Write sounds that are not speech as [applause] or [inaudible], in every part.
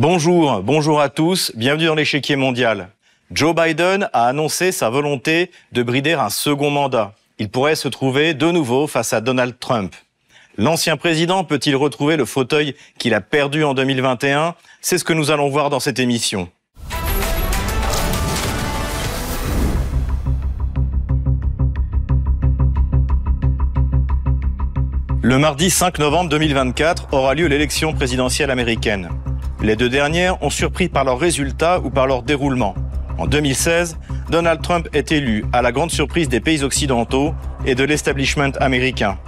Bonjour, bonjour à tous, bienvenue dans l'échiquier mondial. Joe Biden a annoncé sa volonté de brider un second mandat. Il pourrait se trouver de nouveau face à Donald Trump. L'ancien président peut-il retrouver le fauteuil qu'il a perdu en 2021 C'est ce que nous allons voir dans cette émission. Le mardi 5 novembre 2024 aura lieu l'élection présidentielle américaine. Les deux dernières ont surpris par leurs résultats ou par leur déroulement. En 2016, Donald Trump est élu à la grande surprise des pays occidentaux et de l'establishment américain.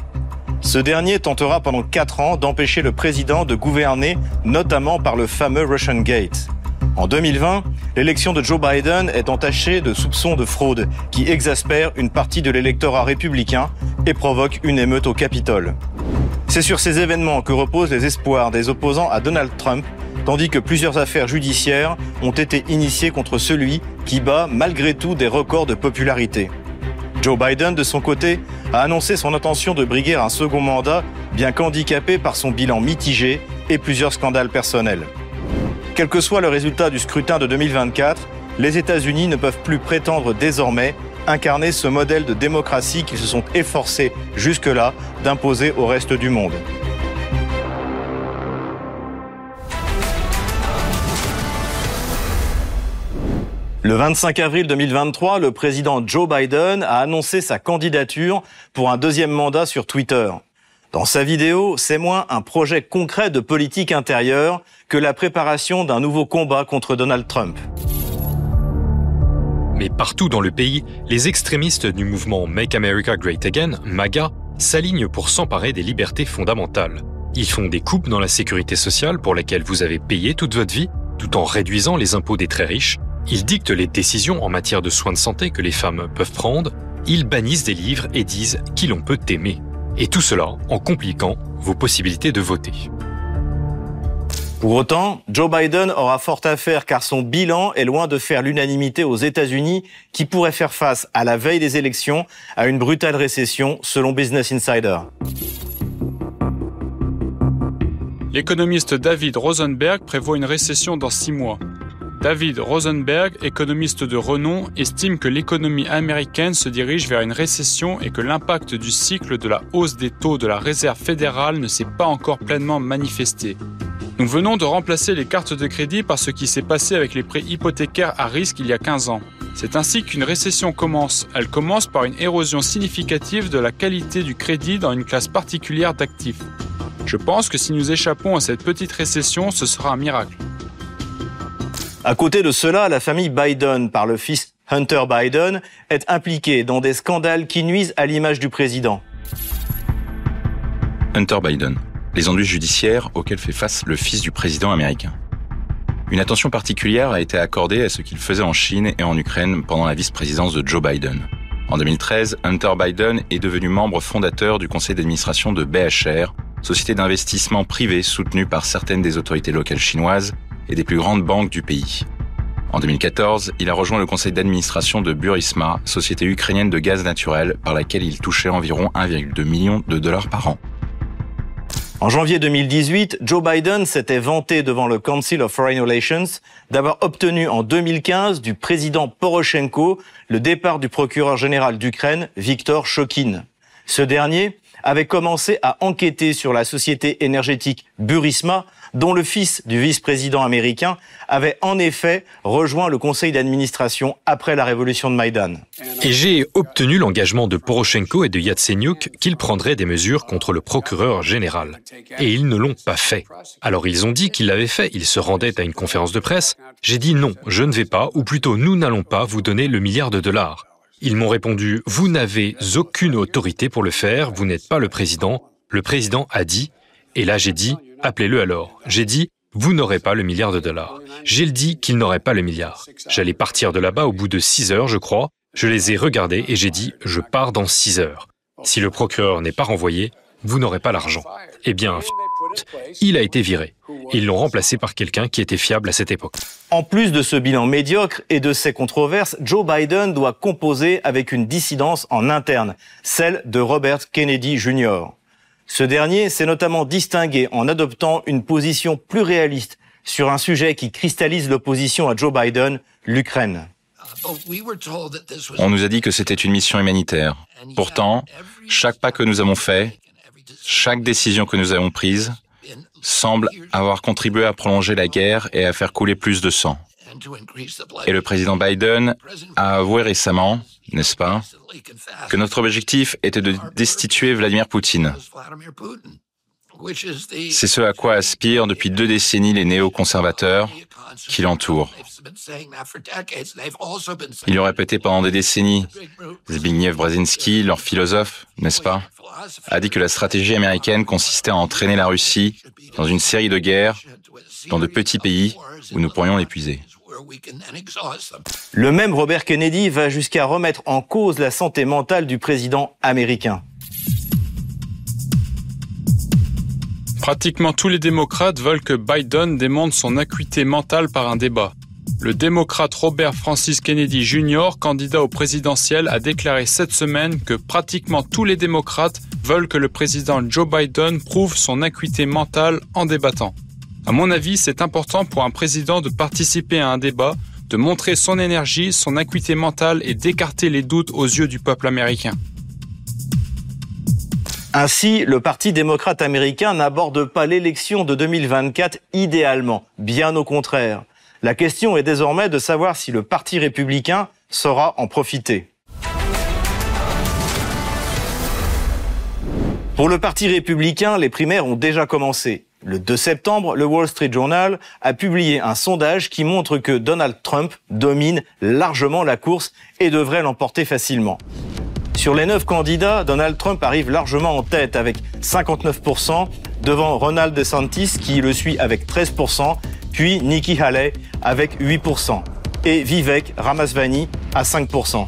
Ce dernier tentera pendant quatre ans d'empêcher le président de gouverner, notamment par le fameux Russian Gate. En 2020, l'élection de Joe Biden est entachée de soupçons de fraude qui exaspèrent une partie de l'électorat républicain et provoque une émeute au Capitole. C'est sur ces événements que reposent les espoirs des opposants à Donald Trump tandis que plusieurs affaires judiciaires ont été initiées contre celui qui bat malgré tout des records de popularité. Joe Biden, de son côté, a annoncé son intention de briguer un second mandat, bien qu'handicapé par son bilan mitigé et plusieurs scandales personnels. Quel que soit le résultat du scrutin de 2024, les États-Unis ne peuvent plus prétendre désormais incarner ce modèle de démocratie qu'ils se sont efforcés jusque-là d'imposer au reste du monde. Le 25 avril 2023, le président Joe Biden a annoncé sa candidature pour un deuxième mandat sur Twitter. Dans sa vidéo, c'est moins un projet concret de politique intérieure que la préparation d'un nouveau combat contre Donald Trump. Mais partout dans le pays, les extrémistes du mouvement Make America Great Again, MAGA, s'alignent pour s'emparer des libertés fondamentales. Ils font des coupes dans la sécurité sociale pour laquelle vous avez payé toute votre vie, tout en réduisant les impôts des très riches ils dictent les décisions en matière de soins de santé que les femmes peuvent prendre, ils bannissent des livres et disent qui l'on peut aimer. Et tout cela en compliquant vos possibilités de voter. Pour autant, Joe Biden aura fort à faire car son bilan est loin de faire l'unanimité aux États-Unis qui pourrait faire face à la veille des élections à une brutale récession selon Business Insider. L'économiste David Rosenberg prévoit une récession dans six mois. David Rosenberg, économiste de renom, estime que l'économie américaine se dirige vers une récession et que l'impact du cycle de la hausse des taux de la Réserve fédérale ne s'est pas encore pleinement manifesté. Nous venons de remplacer les cartes de crédit par ce qui s'est passé avec les prêts hypothécaires à risque il y a 15 ans. C'est ainsi qu'une récession commence. Elle commence par une érosion significative de la qualité du crédit dans une classe particulière d'actifs. Je pense que si nous échappons à cette petite récession, ce sera un miracle. À côté de cela, la famille Biden, par le fils Hunter Biden, est impliquée dans des scandales qui nuisent à l'image du président. Hunter Biden, les ennuis judiciaires auxquels fait face le fils du président américain. Une attention particulière a été accordée à ce qu'il faisait en Chine et en Ukraine pendant la vice-présidence de Joe Biden. En 2013, Hunter Biden est devenu membre fondateur du conseil d'administration de BHR, société d'investissement privée soutenue par certaines des autorités locales chinoises et des plus grandes banques du pays. En 2014, il a rejoint le conseil d'administration de Burisma, société ukrainienne de gaz naturel par laquelle il touchait environ 1,2 million de dollars par an. En janvier 2018, Joe Biden s'était vanté devant le Council of Foreign Relations d'avoir obtenu en 2015 du président Poroshenko le départ du procureur général d'Ukraine, Viktor Shokin. Ce dernier avait commencé à enquêter sur la société énergétique Burisma dont le fils du vice-président américain avait en effet rejoint le conseil d'administration après la révolution de Maïdan. Et j'ai obtenu l'engagement de Poroshenko et de Yatsenyuk qu'ils prendraient des mesures contre le procureur général. Et ils ne l'ont pas fait. Alors ils ont dit qu'ils l'avaient fait, ils se rendaient à une conférence de presse. J'ai dit non, je ne vais pas, ou plutôt nous n'allons pas vous donner le milliard de dollars. Ils m'ont répondu, vous n'avez aucune autorité pour le faire, vous n'êtes pas le président. Le président a dit, et là j'ai dit, Appelez-le alors. J'ai dit, vous n'aurez pas le milliard de dollars. J'ai dit qu'il n'aurait pas le milliard. J'allais partir de là-bas au bout de six heures, je crois. Je les ai regardés et j'ai dit, je pars dans six heures. Si le procureur n'est pas renvoyé, vous n'aurez pas l'argent. Eh bien, il a été viré. Ils l'ont remplacé par quelqu'un qui était fiable à cette époque. En plus de ce bilan médiocre et de ces controverses, Joe Biden doit composer avec une dissidence en interne, celle de Robert Kennedy Jr. Ce dernier s'est notamment distingué en adoptant une position plus réaliste sur un sujet qui cristallise l'opposition à Joe Biden, l'Ukraine. On nous a dit que c'était une mission humanitaire. Pourtant, chaque pas que nous avons fait, chaque décision que nous avons prise, semble avoir contribué à prolonger la guerre et à faire couler plus de sang. Et le président Biden a avoué récemment, n'est-ce pas, que notre objectif était de destituer Vladimir Poutine. C'est ce à quoi aspirent depuis deux décennies les néoconservateurs qui l'entourent. Ils l'ont répété pendant des décennies. Zbigniew Brzezinski, leur philosophe, n'est-ce pas, a dit que la stratégie américaine consistait à entraîner la Russie dans une série de guerres dans de petits pays où nous pourrions l'épuiser. Le même Robert Kennedy va jusqu'à remettre en cause la santé mentale du président américain. Pratiquement tous les démocrates veulent que Biden démontre son acuité mentale par un débat. Le démocrate Robert Francis Kennedy Jr., candidat au présidentiel, a déclaré cette semaine que pratiquement tous les démocrates veulent que le président Joe Biden prouve son acuité mentale en débattant. À mon avis, c'est important pour un président de participer à un débat, de montrer son énergie, son acuité mentale et d'écarter les doutes aux yeux du peuple américain. Ainsi, le Parti démocrate américain n'aborde pas l'élection de 2024 idéalement, bien au contraire. La question est désormais de savoir si le Parti républicain saura en profiter. Pour le Parti républicain, les primaires ont déjà commencé. Le 2 septembre, le Wall Street Journal a publié un sondage qui montre que Donald Trump domine largement la course et devrait l'emporter facilement. Sur les neuf candidats, Donald Trump arrive largement en tête avec 59% devant Ronald DeSantis qui le suit avec 13%, puis Nikki Haley avec 8% et Vivek Ramaswamy à 5%.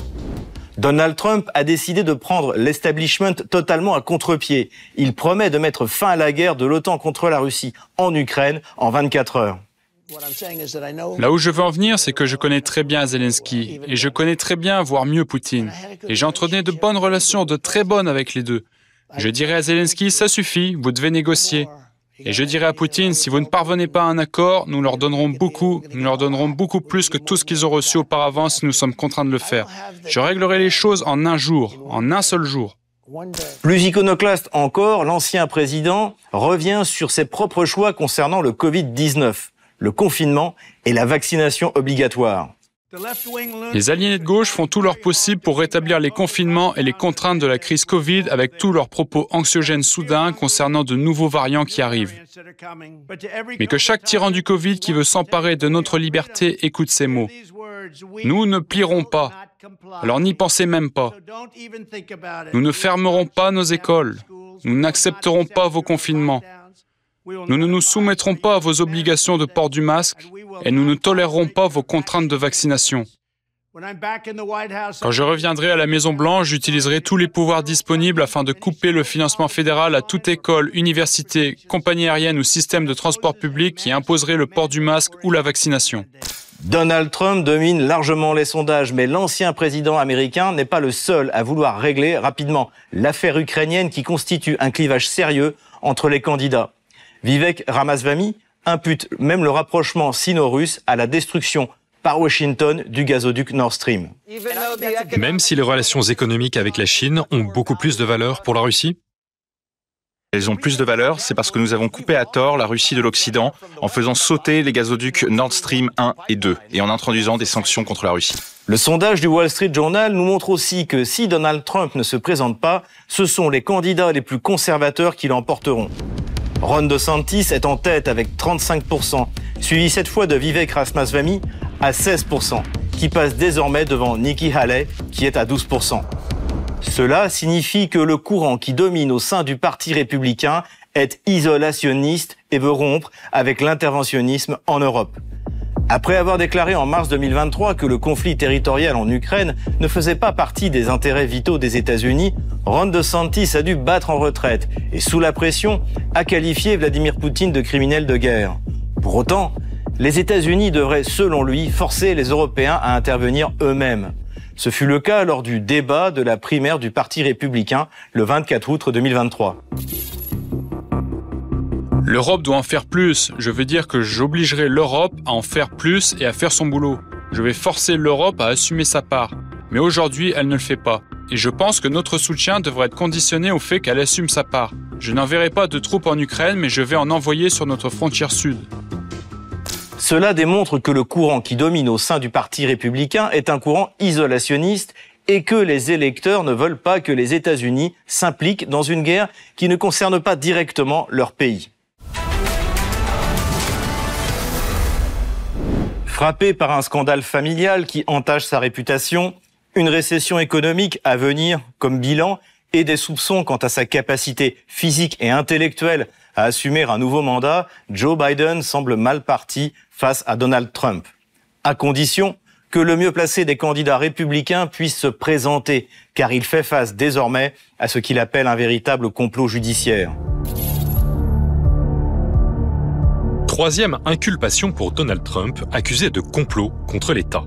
Donald Trump a décidé de prendre l'establishment totalement à contre-pied. Il promet de mettre fin à la guerre de l'OTAN contre la Russie en Ukraine en 24 heures. Là où je veux en venir, c'est que je connais très bien Zelensky et je connais très bien, voire mieux, Poutine. Et j'entretenais de bonnes relations, de très bonnes avec les deux. Je dirais à Zelensky, ça suffit, vous devez négocier. Et je dirais à Poutine, si vous ne parvenez pas à un accord, nous leur donnerons beaucoup, nous leur donnerons beaucoup plus que tout ce qu'ils ont reçu auparavant si nous sommes contraints de le faire. Je réglerai les choses en un jour, en un seul jour. Plus iconoclaste encore, l'ancien président revient sur ses propres choix concernant le Covid-19, le confinement et la vaccination obligatoire. Les aliénés de gauche font tout leur possible pour rétablir les confinements et les contraintes de la crise Covid avec tous leurs propos anxiogènes soudains concernant de nouveaux variants qui arrivent. Mais que chaque tyran du Covid qui veut s'emparer de notre liberté écoute ces mots. Nous ne plierons pas. Alors n'y pensez même pas. Nous ne fermerons pas nos écoles. Nous n'accepterons pas vos confinements. Nous ne nous soumettrons pas à vos obligations de port du masque et nous ne tolérerons pas vos contraintes de vaccination. Quand je reviendrai à la Maison-Blanche, j'utiliserai tous les pouvoirs disponibles afin de couper le financement fédéral à toute école, université, compagnie aérienne ou système de transport public qui imposerait le port du masque ou la vaccination. Donald Trump domine largement les sondages, mais l'ancien président américain n'est pas le seul à vouloir régler rapidement l'affaire ukrainienne qui constitue un clivage sérieux entre les candidats. Vivek Ramaswamy impute même le rapprochement sino-russe à la destruction par Washington du gazoduc Nord Stream. Même si les relations économiques avec la Chine ont beaucoup plus de valeur pour la Russie? Elles ont plus de valeur, c'est parce que nous avons coupé à tort la Russie de l'Occident en faisant sauter les gazoducs Nord Stream 1 et 2 et en introduisant des sanctions contre la Russie. Le sondage du Wall Street Journal nous montre aussi que si Donald Trump ne se présente pas, ce sont les candidats les plus conservateurs qui l'emporteront. Ron DeSantis est en tête avec 35%, suivi cette fois de Vivek Ramaswamy à 16%, qui passe désormais devant Nikki Haley qui est à 12%. Cela signifie que le courant qui domine au sein du Parti républicain est isolationniste et veut rompre avec l'interventionnisme en Europe. Après avoir déclaré en mars 2023 que le conflit territorial en Ukraine ne faisait pas partie des intérêts vitaux des États-Unis, Ron DeSantis a dû battre en retraite et, sous la pression, a qualifié Vladimir Poutine de criminel de guerre. Pour autant, les États-Unis devraient, selon lui, forcer les Européens à intervenir eux-mêmes. Ce fut le cas lors du débat de la primaire du Parti républicain le 24 août 2023. L'Europe doit en faire plus. Je veux dire que j'obligerai l'Europe à en faire plus et à faire son boulot. Je vais forcer l'Europe à assumer sa part. Mais aujourd'hui, elle ne le fait pas. Et je pense que notre soutien devrait être conditionné au fait qu'elle assume sa part. Je n'enverrai pas de troupes en Ukraine, mais je vais en envoyer sur notre frontière sud. Cela démontre que le courant qui domine au sein du Parti républicain est un courant isolationniste et que les électeurs ne veulent pas que les États-Unis s'impliquent dans une guerre qui ne concerne pas directement leur pays. Frappé par un scandale familial qui entache sa réputation, une récession économique à venir comme bilan et des soupçons quant à sa capacité physique et intellectuelle à assumer un nouveau mandat, Joe Biden semble mal parti face à Donald Trump. À condition que le mieux placé des candidats républicains puisse se présenter, car il fait face désormais à ce qu'il appelle un véritable complot judiciaire. Troisième inculpation pour Donald Trump, accusé de complot contre l'État.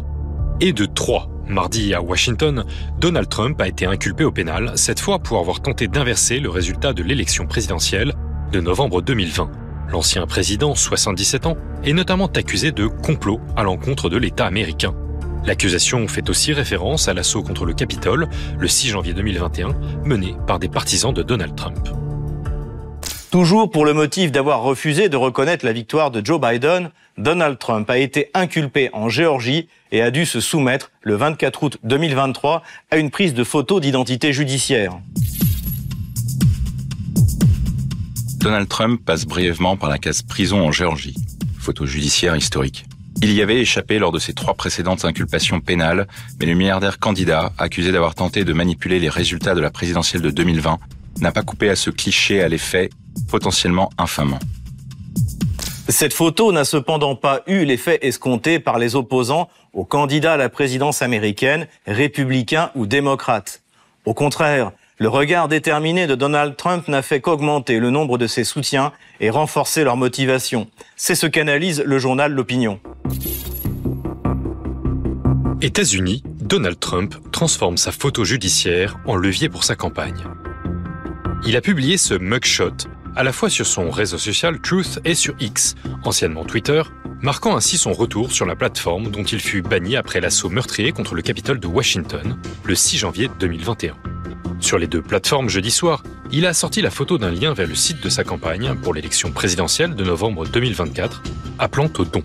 Et de trois. Mardi à Washington, Donald Trump a été inculpé au pénal, cette fois pour avoir tenté d'inverser le résultat de l'élection présidentielle de novembre 2020. L'ancien président, 77 ans, est notamment accusé de complot à l'encontre de l'État américain. L'accusation fait aussi référence à l'assaut contre le Capitole le 6 janvier 2021, mené par des partisans de Donald Trump. Toujours pour le motif d'avoir refusé de reconnaître la victoire de Joe Biden, Donald Trump a été inculpé en Géorgie et a dû se soumettre le 24 août 2023 à une prise de photo d'identité judiciaire. Donald Trump passe brièvement par la case prison en Géorgie. Photo judiciaire historique. Il y avait échappé lors de ses trois précédentes inculpations pénales, mais le milliardaire candidat, accusé d'avoir tenté de manipuler les résultats de la présidentielle de 2020, n'a pas coupé à ce cliché à l'effet potentiellement infamant. Cette photo n'a cependant pas eu l'effet escompté par les opposants aux candidats à la présidence américaine, républicains ou démocrates. Au contraire, le regard déterminé de Donald Trump n'a fait qu'augmenter le nombre de ses soutiens et renforcer leur motivation. C'est ce qu'analyse le journal L'Opinion. États-Unis, Donald Trump transforme sa photo judiciaire en levier pour sa campagne. Il a publié ce mugshot à la fois sur son réseau social Truth et sur X, anciennement Twitter, marquant ainsi son retour sur la plateforme dont il fut banni après l'assaut meurtrier contre le Capitole de Washington le 6 janvier 2021. Sur les deux plateformes jeudi soir, il a sorti la photo d'un lien vers le site de sa campagne pour l'élection présidentielle de novembre 2024, appelant au don.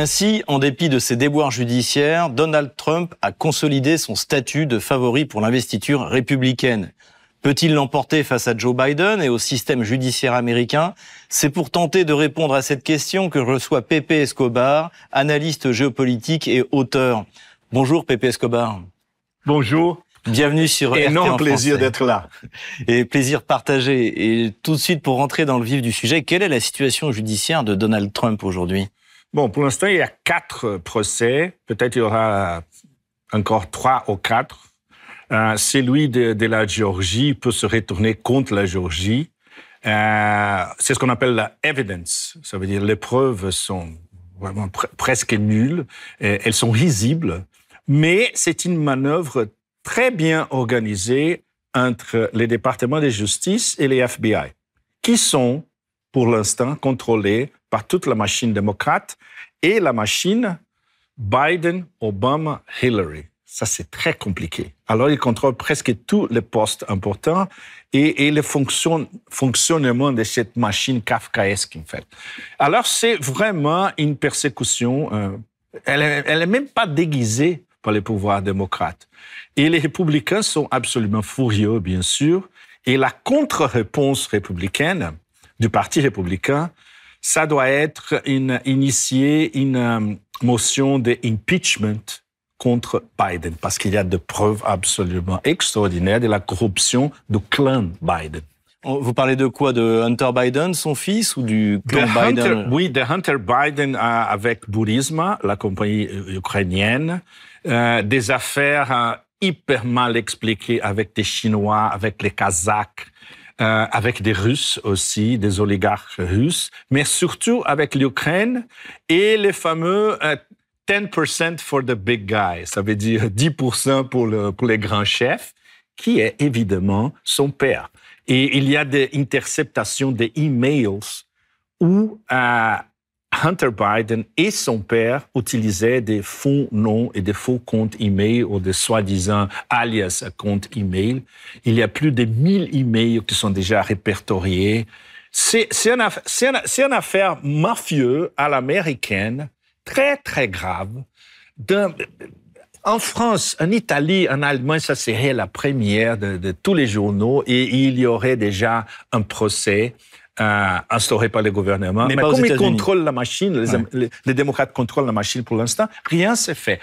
Ainsi, en dépit de ses déboires judiciaires, Donald Trump a consolidé son statut de favori pour l'investiture républicaine. Peut-il l'emporter face à Joe Biden et au système judiciaire américain? C'est pour tenter de répondre à cette question que je reçois Pepe Escobar, analyste géopolitique et auteur. Bonjour Pepe Escobar. Bonjour. Bienvenue sur Énorme plaisir d'être là. [laughs] Et plaisir partagé. Et tout de suite, pour rentrer dans le vif du sujet, quelle est la situation judiciaire de Donald Trump aujourd'hui? Bon, pour l'instant, il y a quatre procès. Peut-être il y aura encore trois ou quatre. Euh, celui de, de, la Géorgie peut se retourner contre la Géorgie. Euh, c'est ce qu'on appelle la evidence. Ça veut dire les preuves sont vraiment pre presque nulles. Elles sont risibles. Mais c'est une manœuvre très bien organisée entre les départements de justice et les FBI, qui sont pour l'instant contrôlés par toute la machine démocrate et la machine Biden, Obama, Hillary. Ça, c'est très compliqué. Alors, ils contrôlent presque tous les postes importants et, et le fonction, fonctionnement de cette machine kafkaesque, en fait. Alors, c'est vraiment une persécution. Euh, elle n'est même pas déguisée par les pouvoirs démocrates. Et les républicains sont absolument furieux, bien sûr. Et la contre-réponse républicaine du Parti républicain, ça doit être une, initier une euh, motion d'impeachment contre Biden, parce qu'il y a des preuves absolument extraordinaires de la corruption du clan Biden. Vous parlez de quoi? De Hunter Biden, son fils, ou du clan Biden? Oui, de Hunter Biden euh, avec Burisma, la compagnie euh, ukrainienne, euh, des affaires hyper mal expliquées avec des Chinois, avec les Kazakhs, euh, avec des Russes aussi, des oligarques russes, mais surtout avec l'Ukraine et les fameux euh, 10% for the big guy, ça veut dire 10% pour, le, pour les grands chefs, qui est évidemment son père. Et il y a des interceptations des emails où euh, Hunter Biden et son père utilisaient des faux noms et des faux comptes email ou des soi-disant alias comptes email. Il y a plus de 1000 emails qui sont déjà répertoriés. C'est une, affaire mafieuse à l'américaine, très, très grave. En France, en Italie, en Allemagne, ça serait la première de, tous les journaux et il y aurait déjà un procès instauré par le gouvernement. Mais, comme ils contrôlent la machine, les, les, démocrates contrôlent la machine pour l'instant, rien s'est fait.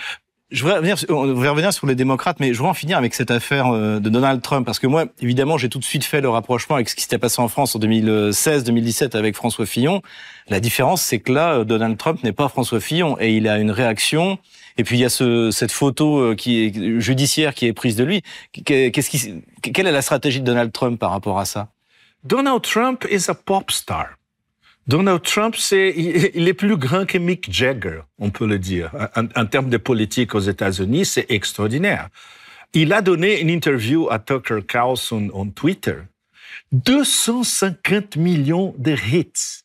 Je voudrais revenir, on va revenir sur les démocrates, mais je voudrais en finir avec cette affaire euh, de Donald Trump, parce que moi, évidemment, j'ai tout de suite fait le rapprochement avec ce qui s'était passé en France en 2016-2017 avec François Fillon. La différence, c'est que là, Donald Trump n'est pas François Fillon, et il a une réaction. Et puis il y a ce, cette photo euh, qui est judiciaire qui est prise de lui. Qu'est-ce qui, quelle est la stratégie de Donald Trump par rapport à ça? Donald Trump is a pop star. Donald Trump, c'est, il est plus grand que Mick Jagger, on peut le dire. En, termes de politique aux États-Unis, c'est extraordinaire. Il a donné une interview à Tucker Carlson on Twitter. 250 millions de hits.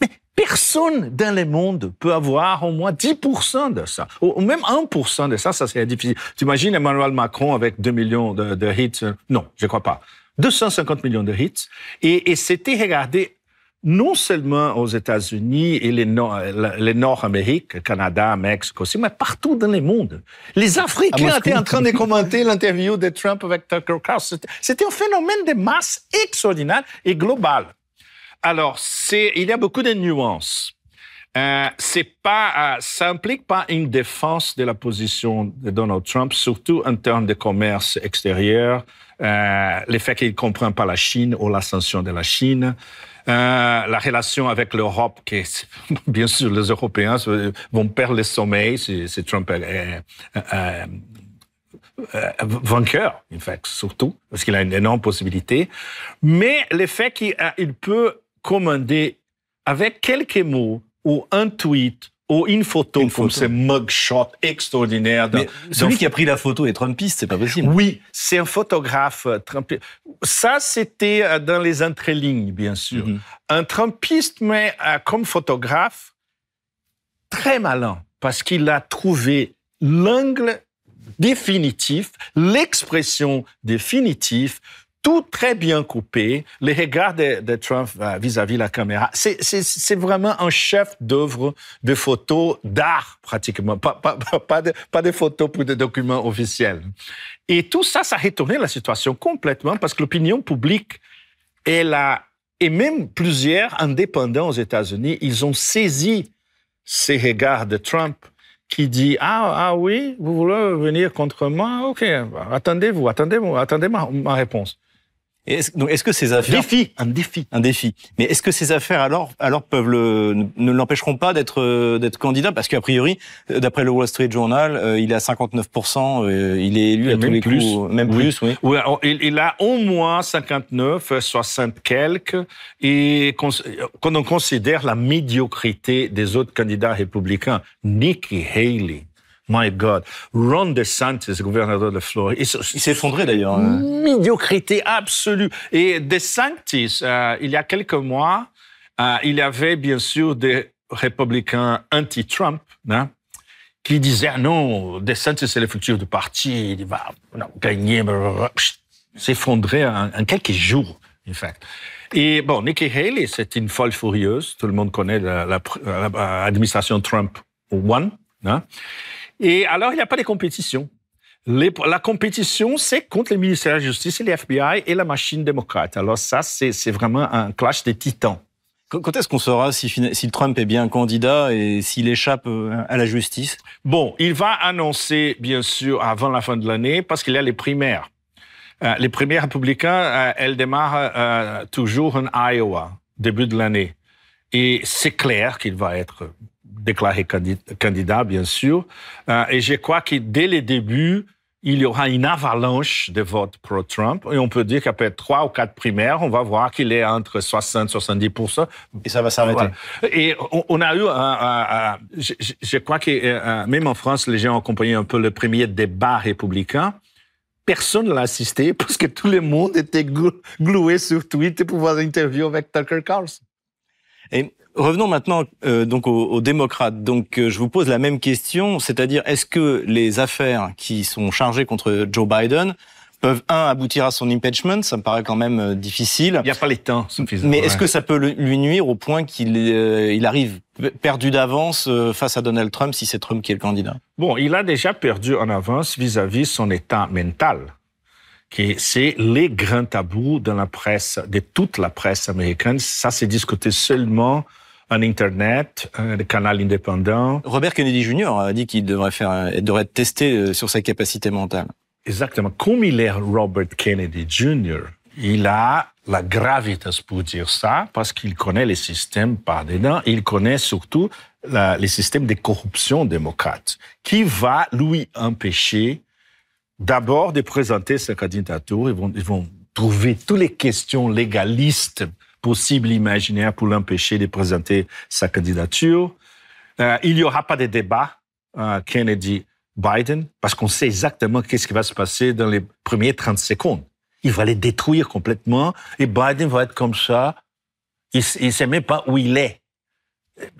Mais personne dans le monde peut avoir au moins 10% de ça. Ou même 1% de ça, ça serait difficile. Tu imagines Emmanuel Macron avec 2 millions de, de hits? Non, je crois pas. 250 millions de hits. Et, et c'était regardé non seulement aux États-Unis et les, Nord, les Nord-Amériques, Canada, Mexique aussi, mais partout dans le monde. Les Africains étaient en train de [laughs] commenter l'interview de Trump avec Tucker Carlson. C'était un phénomène de masse extraordinaire et global. Alors, il y a beaucoup de nuances. Euh, c'est pas, euh, ça implique pas une défense de la position de Donald Trump, surtout en termes de commerce extérieur, euh, le fait qu'il ne comprend pas la Chine ou l'ascension de la Chine, euh, la relation avec l'Europe, qui [laughs] bien sûr les Européens vont perdre le sommeil si, Trump est, euh, vainqueur, en fait, surtout, parce qu'il a une énorme possibilité. Mais le fait qu'il peut commander avec quelques mots ou un tweet ou une photo une comme ces mugshots extraordinaires. Mais celui qui a pris la photo est Trumpiste, c'est pas possible. Oui, c'est un photographe euh, Trumpiste. Ça, c'était euh, dans les entrelignes, bien sûr. Mhm. Un Trumpiste, mais euh, comme photographe, très malin, parce qu'il a trouvé l'angle définitif, l'expression définitive tout très bien coupé, les regards de, Trump euh, vis-à-vis la caméra. C'est vraiment un chef d'œuvre de photos d'art, pratiquement. Pas, de, photos pour des documents officiels. Et tout ça, ça a retourné la situation complètement parce que l'opinion publique, elle a, et même plusieurs indépendants aux États-Unis, ils ont saisi ces regards de Trump qui dit ah ah oui vous voulez venir contre moi? Ok attendez-vous attendez-vous attendez ma réponse est-ce que ces affaires défi, un défi, un défi. Mais est-ce que ces affaires alors alors peuvent le ne l'empêcheront pas d'être euh, d'être candidat? Parce qu'a priori, euh, d'après le Wall Street Journal, euh, il est à 59% il est élu à tous les plus. coups, même plus, oui. oui il, a au moins 59, 60 quelques, et quand on considère la médiocrité des autres candidats républicains, Nikki Haley, My God. Ron DeSantis, gouverneur de Floride. Il s'est effondré d'ailleurs. Hein. Médiocrité absolue. Et DeSantis, euh, il y a quelques mois, euh, il y avait bien sûr des républicains anti-Trump, hein, qui disaient ah non, DeSantis c'est le futur du parti, il va non, gagner, s'effondrer en, en, quelques jours, en fait. Et bon, Nikki Haley, c'est une folle furieuse. Tout le monde connaît l'administration Trump One. Hein? Et alors, il n'y a pas de compétition. la compétition, c'est contre le ministère de la Justice et les FBI et la machine démocrate. Alors ça, c'est vraiment un clash des titans. Quand est-ce qu'on saura si, si, Trump est bien candidat et s'il échappe euh, à la justice? Bon, il va annoncer, bien sûr, avant la fin de l'année, parce qu'il y a les primaires. Euh, les primaires républicains, euh, elles démarrent toujours en Iowa, début de l'année. Et c'est clair qu'il va être déclaré candidat, bien sûr. Euh, et je crois que dès le début, il y aura une avalanche de votes pro-Trump. Et on peut dire qu'après trois ou quatre primaires, on va voir qu'il est entre 60 et 70 Et ça va s'arrêter. Et on, a eu, un, je, je, crois que euh, même en France, les gens ont accompagné un peu le premier débat républicain. personne l'a assisté [laughs] parce que tout le monde était gloué sur Twitter pour voir l'interview avec Tucker Carlson. Et revenons maintenant euh, donc aux, démocrates. Donc euh, je vous pose la même question, c'est-à-dire est-ce que les affaires qui sont chargées contre Joe Biden peuvent un aboutir à son impeachment, ça me paraît quand même euh, difficile. Il n'y a pas les temps suffisants. Mais est-ce que ça peut lui nuire au point qu'il il arrive perdu d'avance face à Donald Trump si c'est Trump qui est le candidat? Bon, il a déjà perdu en avance vis-à-vis -vis son état mental c'est les grands tabous de la presse, de toute la presse américaine. Ça, c'est discuté seulement en Internet, euh, le canal indépendant. Robert Kennedy Jr. a dit qu'il devrait faire, devrait être testé euh, sur sa capacité mentale. Exactement. Comme il est Robert Kennedy Jr., il a la gravité pour dire ça parce qu'il connaît les systèmes par dedans. Il connaît surtout les systèmes de corruption démocrate qui va lui empêcher d'abord de présenter sa candidature. Ils vont, ils vont trouver toutes les questions légalistes possibles, imaginaires pour l'empêcher de présenter sa candidature. Euh, il n'y aura pas de débat euh, Kennedy-Biden parce qu'on sait exactement qu'est-ce qui va se passer dans les premiers 30 secondes. Il va les détruire complètement et Biden va être comme ça. Il ne sait même pas où il est.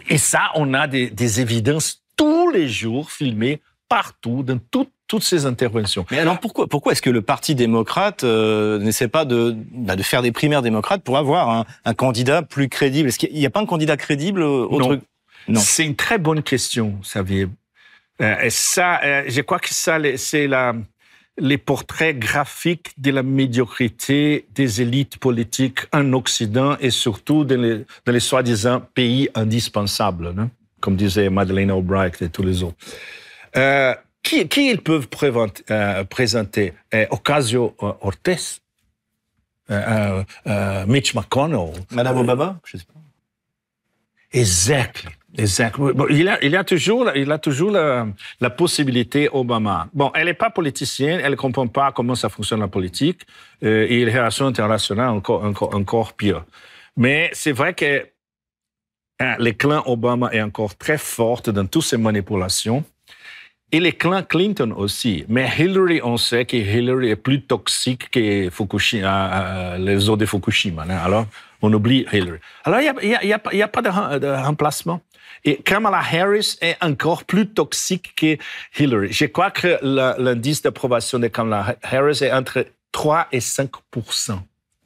Et ça, on a des, des évidences tous les jours filmées partout, dans toutes toutes ces interventions. Mais alors pourquoi, pourquoi est-ce que le Parti démocrate euh, n'essaie pas de, bah, de faire des primaires démocrates pour avoir un, un candidat plus crédible? Est-ce qu'il n'y a pas un candidat crédible au non. non. C'est une très bonne question, Xavier. Euh, et ça, euh, je crois que ça, c'est la, les portraits graphiques de la médiocrité des élites politiques en Occident et surtout dans les, dans les soi-disant pays indispensables, non? comme disait Madeleine Albright et tous les autres. Euh, qui, qui ils peuvent euh, présenter? Euh, Ocasio-Cortez, euh, euh, Mitch McConnell? Madame Obama, je sais pas. Exact. Exact. Bon, il, a, il a toujours, il a toujours la, la possibilité Obama. Bon, elle n'est pas politicienne, elle ne comprend pas comment ça fonctionne la politique et les relations internationales encore, encore, encore pire. Mais c'est vrai que hein, le clan Obama est encore très fort dans toutes ces manipulations. Et les clans Clinton aussi. Mais Hillary, on sait que Hillary est plus toxique que Fukushima, euh, euh, les eaux de Fukushima. Hein. Alors, on oublie Hillary. Alors, il n'y a, y a, a, pas de, remplacement. Et Kamala Harris est encore plus toxique que Hillary. Je crois que l'indice d'approbation de Kamala Harris est entre 3 et 5%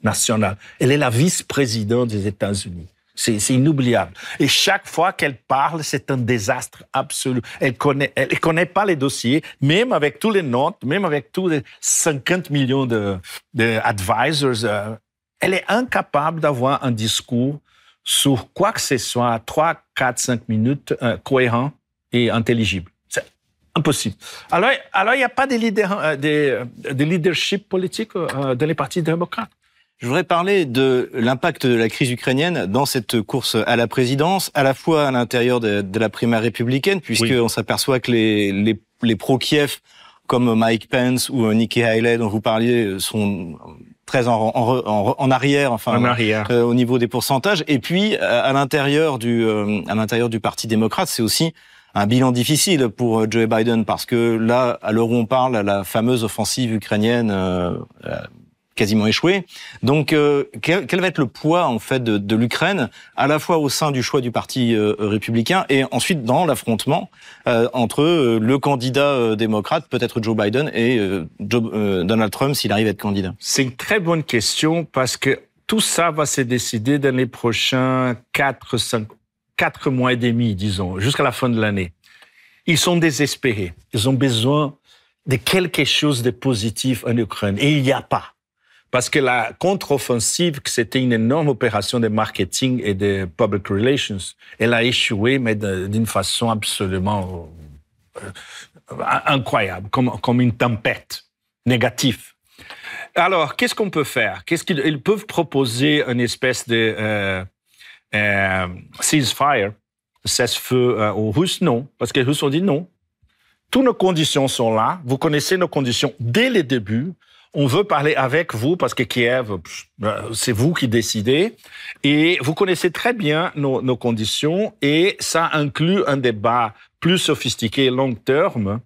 national. Elle est la vice-présidente des États-Unis. C'est inoubliable. Et chaque fois qu'elle parle, c'est un désastre absolu. Elle connaît, elle connaît pas les dossiers, même avec tous les notes, même avec tous les 50 millions de. Euh, elle est incapable d'avoir un discours sur quoi que ce soit, 3, 4, 5 minutes, euh, cohérent et intelligible. C'est impossible. Alors, alors il n'y a pas euh, de, de, leadership politique dans les partis démocrates? Je voudrais parler de l'impact de la crise ukrainienne dans cette course à la présidence, à la fois à l'intérieur de, la primaire républicaine, puisqu'on s'aperçoit que les, les, les pro-Kiev, comme Mike Pence ou Nikki Haley dont vous parliez, sont très en, en, en arrière, enfin, en arrière. Euh, au niveau des pourcentages. Et puis, à l'intérieur du, euh, à l'intérieur du Parti démocrate, c'est aussi un bilan difficile pour euh, Joe Biden parce que là, à l'heure où on parle, la fameuse offensive ukrainienne quasiment échoué. Donc, euh, quel, va être le poids en fait de, l'Ukraine, à la fois au sein du choix du parti euh, républicain et ensuite dans l'affrontement euh, entre le candidat démocrate, peut-être Joe Biden, et Donald Trump s'il arrive à être candidat? C'est une très bonne question parce que tout ça va se décider dans les prochains 4, 5, 4 mois et demi, disons, jusqu'à la fin de l'année. Ils sont désespérés. Ils ont besoin de quelque chose de positif en Ukraine. Et il n'y a pas. Parce que la contre-offensive, c'était une énorme opération de marketing et de public relations, elle a échoué, mais d'une façon absolument euh, incroyable, comme, une tempête négative. Alors, qu'est-ce qu'on peut faire? Qu'est-ce qu'ils peuvent proposer une espèce de euh, euh, ceasefire, cesse-feu aux Russes? Non, parce que les Russes ont dit non. Toutes nos conditions sont là. Vous connaissez nos conditions dès le début on veut parler avec vous parce que Kiev, c'est vous qui décidez et vous connaissez très bien nos, nos conditions et ça inclut un débat plus sophistiqué long terme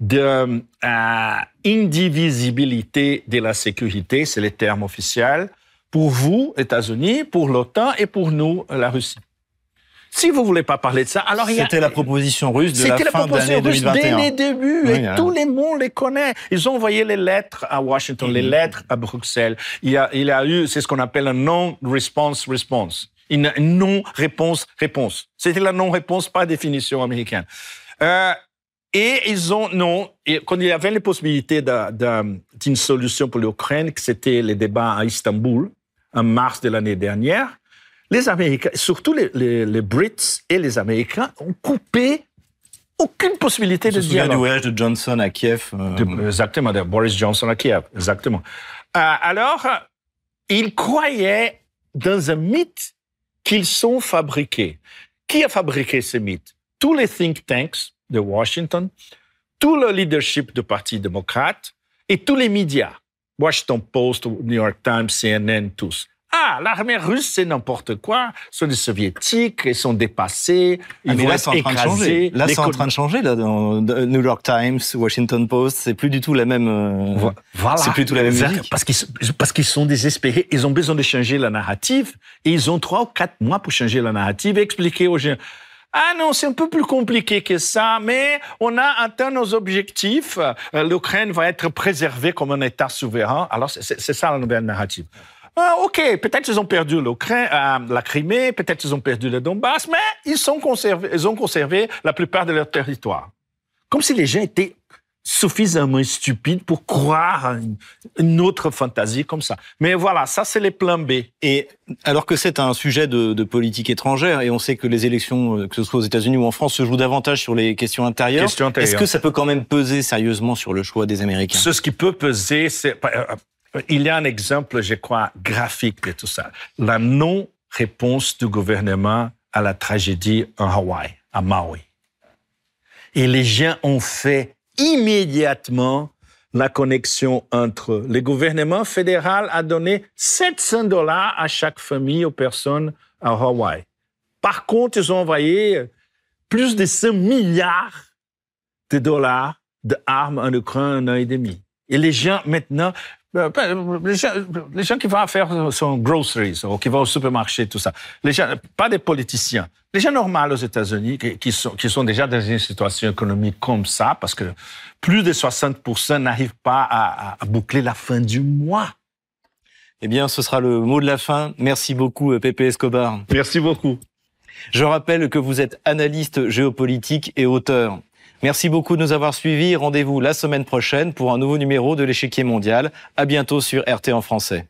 de euh, indivisibilité de la sécurité, c'est le terme officiel, pour vous, États-Unis, pour l'OTAN et pour nous, la Russie. Si vous voulez pas parler de ça, alors c'était la proposition russe de la fin de l'année 2021. Dès les débuts, et tout le monde les connaît. Ils ont envoyé les lettres à Washington, les lettres à Bruxelles. Il y a, il a eu, c'est ce qu'on appelle un non-response response, une non-réponse réponse. C'était la non-réponse par définition américaine. Euh, et ils ont non. Et quand il y avait les possibilités d'une solution pour l'Ukraine, que c'était les débats à Istanbul en mars de l'année dernière les Américains, surtout les, les, les, Brits et les Américains, ont coupé aucune possibilité de dialogue. du voyage de Johnson à Kiev. Euh... exactement, de Boris Johnson à Kiev, exactement. Euh, alors, ils croyaient dans un mythe qu'ils sont fabriqués. Qui a fabriqué ce mythe? Tous les think tanks de Washington, tout le leadership du Parti démocrate et tous les médias. Washington Post, New York Times, CNN, tous. Ah, l'armée russe, c'est n'importe quoi. Ce sont des soviétiques, ils sont dépassés, ils ah, vont là, être écrasés. Là, c'est en train de changer. Là, dans New York Times, Washington Post, c'est plus du tout la même. Euh, voilà. C'est plus du tout la même musique. Parce qu'ils parce qu'ils sont désespérés. Ils ont besoin de changer la narrative. Et ils ont trois ou quatre mois pour changer la narrative et expliquer aux gens. Ah non, c'est un peu plus compliqué que ça, mais on a atteint nos objectifs. Euh, L'Ukraine va être préservée comme un État souverain. Alors, c'est ça la nouvelle narrative. Ah, OK, peut-être qu'ils ont perdu l'Ukraine, euh, la Crimée, peut-être qu'ils ont perdu le Donbass, mais ils, sont conservés, ils ont conservé la plupart de leur territoire. Comme si les gens étaient suffisamment stupides pour croire à une, autre fantaisie comme ça. Mais voilà, ça c'est les plans B. Et alors que c'est un sujet de, de, politique étrangère, et on sait que les élections, euh, que ce soit aux États-Unis ou en France, se jouent davantage sur les questions intérieures, est-ce que ça peut quand même peser sérieusement sur le choix des Américains? Ce qui peut peser, c'est euh, il y a un exemple, je crois, graphique de tout ça. La non-réponse du gouvernement à la tragédie en Hawaï, à Maui. Et les gens ont fait immédiatement la connexion entre le gouvernement fédéral a donné 700 dollars à chaque famille aux personnes à Hawaï. Par contre, ils ont envoyé plus de 5 milliards de dollars d'armes en Ukraine en un an et demi. Et les gens, maintenant, les gens, les gens, qui vont faire son groceries ou qui vont au supermarché, tout ça. Les gens, pas des politiciens. Les gens normaux aux États-Unis qui, qui, sont, qui sont déjà dans une situation économique comme ça, parce que plus de 60% n'arrivent pas à, à, boucler la fin du mois. Eh bien, ce sera le mot de la fin. Merci beaucoup, euh, Pepe Escobar. Merci beaucoup. Je rappelle que vous êtes analyste géopolitique et auteur. Merci beaucoup de nous avoir suivis. Rendez-vous la semaine prochaine pour un nouveau numéro de l'échiquier mondial. À bientôt sur RT en français.